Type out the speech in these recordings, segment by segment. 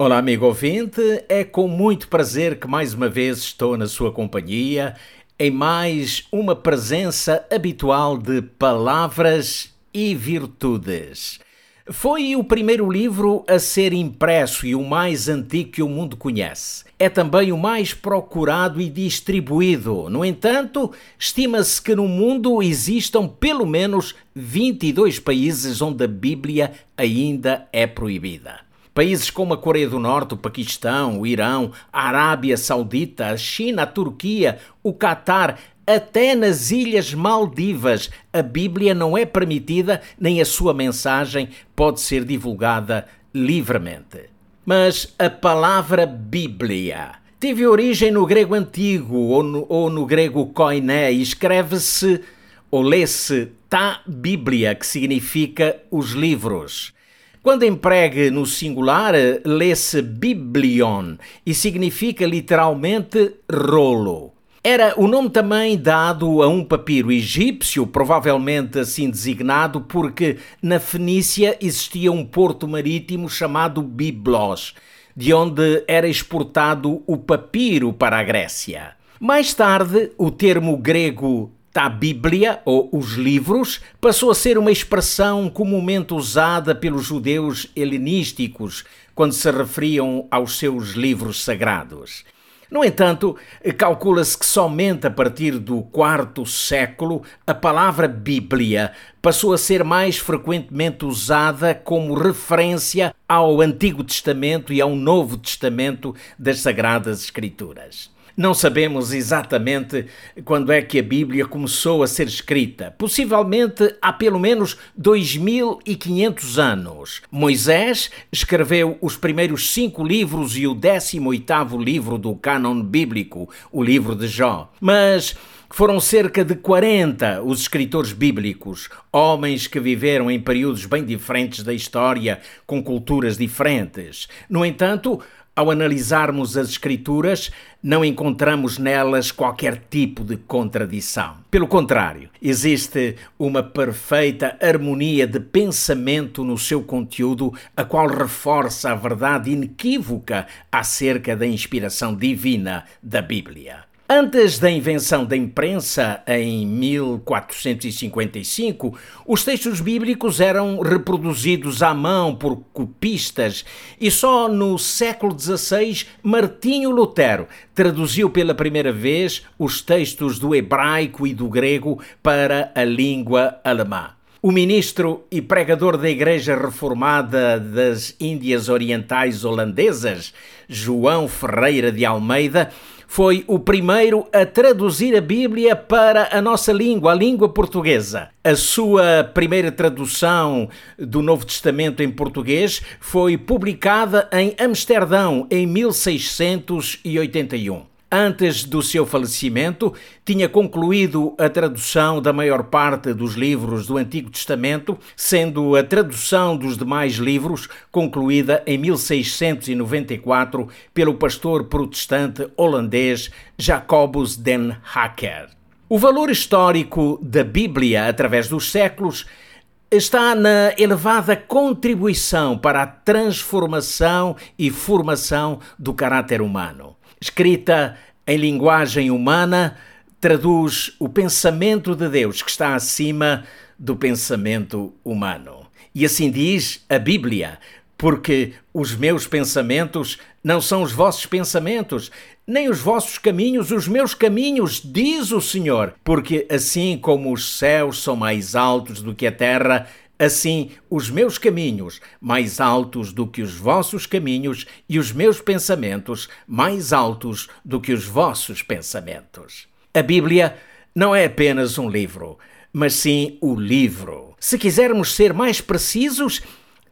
Olá, amigo ouvinte. É com muito prazer que mais uma vez estou na sua companhia em mais uma presença habitual de palavras e virtudes. Foi o primeiro livro a ser impresso e o mais antigo que o mundo conhece. É também o mais procurado e distribuído. No entanto, estima-se que no mundo existam pelo menos 22 países onde a Bíblia ainda é proibida. Países como a Coreia do Norte, o Paquistão, o Irão, a Arábia Saudita, a China, a Turquia, o Catar, até nas Ilhas Maldivas, a Bíblia não é permitida nem a sua mensagem pode ser divulgada livremente. Mas a palavra Bíblia teve origem no grego antigo ou no, ou no grego koiné e escreve-se ou lê-se ta Bíblia, que significa os livros. Quando empregue no singular, lê-se biblion e significa literalmente rolo. Era o nome também dado a um papiro egípcio, provavelmente assim designado, porque na Fenícia existia um porto marítimo chamado Biblos, de onde era exportado o papiro para a Grécia. Mais tarde, o termo grego a Bíblia, ou os livros, passou a ser uma expressão comumente usada pelos judeus helenísticos quando se referiam aos seus livros sagrados. No entanto, calcula-se que somente a partir do quarto século a palavra Bíblia passou a ser mais frequentemente usada como referência ao Antigo Testamento e ao Novo Testamento das Sagradas Escrituras. Não sabemos exatamente quando é que a Bíblia começou a ser escrita. Possivelmente há pelo menos 2500 anos. Moisés escreveu os primeiros cinco livros e o 18º livro do cânon bíblico, o livro de Jó. Mas foram cerca de 40 os escritores bíblicos, homens que viveram em períodos bem diferentes da história, com culturas diferentes. No entanto, ao analisarmos as Escrituras, não encontramos nelas qualquer tipo de contradição. Pelo contrário, existe uma perfeita harmonia de pensamento no seu conteúdo, a qual reforça a verdade inequívoca acerca da inspiração divina da Bíblia. Antes da invenção da imprensa, em 1455, os textos bíblicos eram reproduzidos à mão por copistas e só no século XVI Martinho Lutero traduziu pela primeira vez os textos do hebraico e do grego para a língua alemã. O ministro e pregador da Igreja Reformada das Índias Orientais Holandesas, João Ferreira de Almeida, foi o primeiro a traduzir a Bíblia para a nossa língua, a língua portuguesa. A sua primeira tradução do Novo Testamento em português foi publicada em Amsterdão em 1681. Antes do seu falecimento, tinha concluído a tradução da maior parte dos livros do Antigo Testamento, sendo a tradução dos demais livros concluída em 1694 pelo pastor protestante holandês Jacobus den Hacker. O valor histórico da Bíblia através dos séculos está na elevada contribuição para a transformação e formação do caráter humano escrita em linguagem humana, traduz o pensamento de Deus que está acima do pensamento humano. E assim diz a Bíblia, porque os meus pensamentos não são os vossos pensamentos, nem os vossos caminhos os meus caminhos, diz o Senhor, porque assim como os céus são mais altos do que a terra, Assim, os meus caminhos, mais altos do que os vossos caminhos, e os meus pensamentos, mais altos do que os vossos pensamentos. A Bíblia não é apenas um livro, mas sim o livro. Se quisermos ser mais precisos,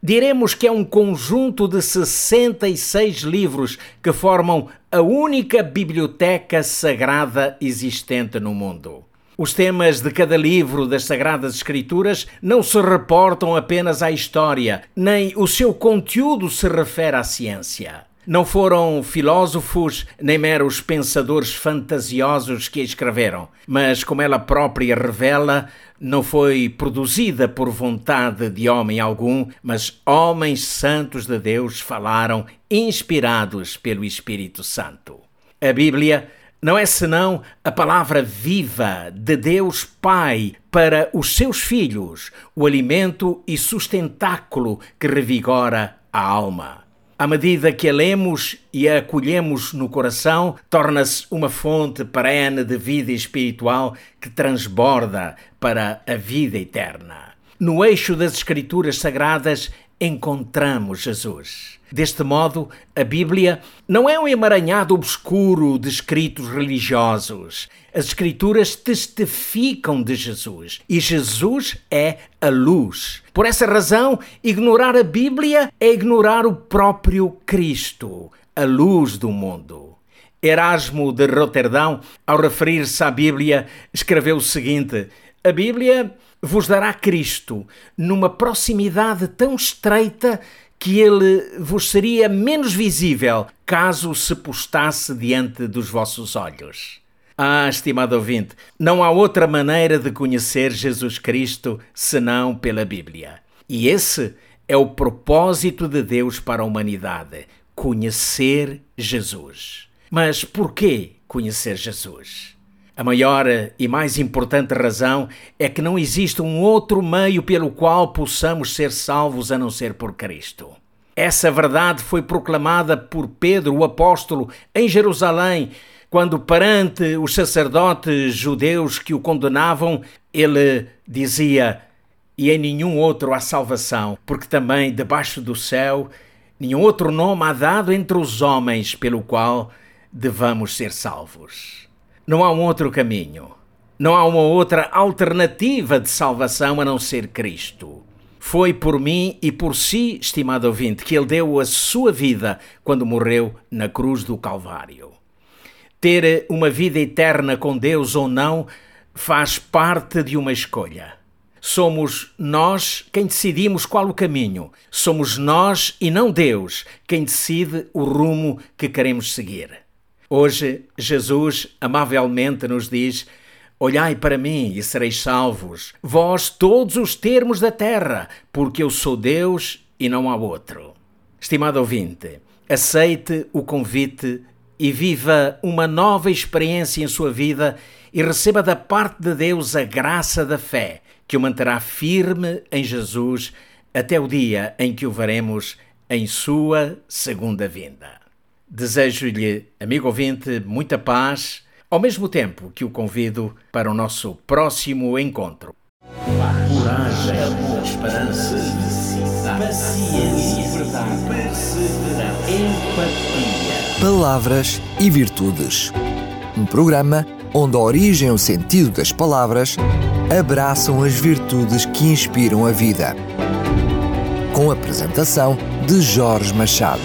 Diremos que é um conjunto de 66 livros que formam a única biblioteca sagrada existente no mundo. Os temas de cada livro das Sagradas Escrituras não se reportam apenas à história, nem o seu conteúdo se refere à ciência. Não foram filósofos nem meros pensadores fantasiosos que a escreveram, mas, como ela própria revela, não foi produzida por vontade de homem algum, mas homens santos de Deus falaram, inspirados pelo Espírito Santo. A Bíblia não é senão a palavra viva de Deus Pai para os seus filhos, o alimento e sustentáculo que revigora a alma. À medida que a lemos e a acolhemos no coração, torna-se uma fonte perene de vida espiritual que transborda para a vida eterna. No eixo das Escrituras Sagradas encontramos Jesus. Deste modo, a Bíblia não é um emaranhado obscuro de escritos religiosos. As Escrituras testificam de Jesus e Jesus é a luz. Por essa razão, ignorar a Bíblia é ignorar o próprio Cristo, a luz do mundo. Erasmo de Roterdão, ao referir-se à Bíblia, escreveu o seguinte: A Bíblia vos dará Cristo numa proximidade tão estreita que ele vos seria menos visível caso se postasse diante dos vossos olhos. Ah, estimado ouvinte, não há outra maneira de conhecer Jesus Cristo senão pela Bíblia. E esse é o propósito de Deus para a humanidade: conhecer Jesus. Mas por que conhecer Jesus? A maior e mais importante razão é que não existe um outro meio pelo qual possamos ser salvos a não ser por Cristo. Essa verdade foi proclamada por Pedro, o apóstolo, em Jerusalém, quando, perante os sacerdotes judeus que o condenavam, ele dizia: E em nenhum outro há salvação, porque também debaixo do céu nenhum outro nome há dado entre os homens pelo qual devamos ser salvos. Não há um outro caminho. Não há uma outra alternativa de salvação a não ser Cristo. Foi por mim e por si, estimado ouvinte, que ele deu a sua vida quando morreu na cruz do Calvário. Ter uma vida eterna com Deus ou não faz parte de uma escolha. Somos nós quem decidimos qual o caminho. Somos nós e não Deus quem decide o rumo que queremos seguir. Hoje, Jesus amavelmente nos diz: Olhai para mim e sereis salvos, vós todos os termos da terra, porque eu sou Deus e não há outro. Estimado ouvinte, aceite o convite e viva uma nova experiência em sua vida e receba da parte de Deus a graça da fé que o manterá firme em Jesus até o dia em que o veremos em sua segunda vinda. Desejo-lhe, amigo ouvinte, muita paz, ao mesmo tempo que o convido para o nosso próximo encontro. Coragem, amor, esperança, paciência, verdade, perseverança, empatia. Palavras e Virtudes. Um programa onde a origem e o sentido das palavras abraçam as virtudes que inspiram a vida. Com a apresentação de Jorge Machado.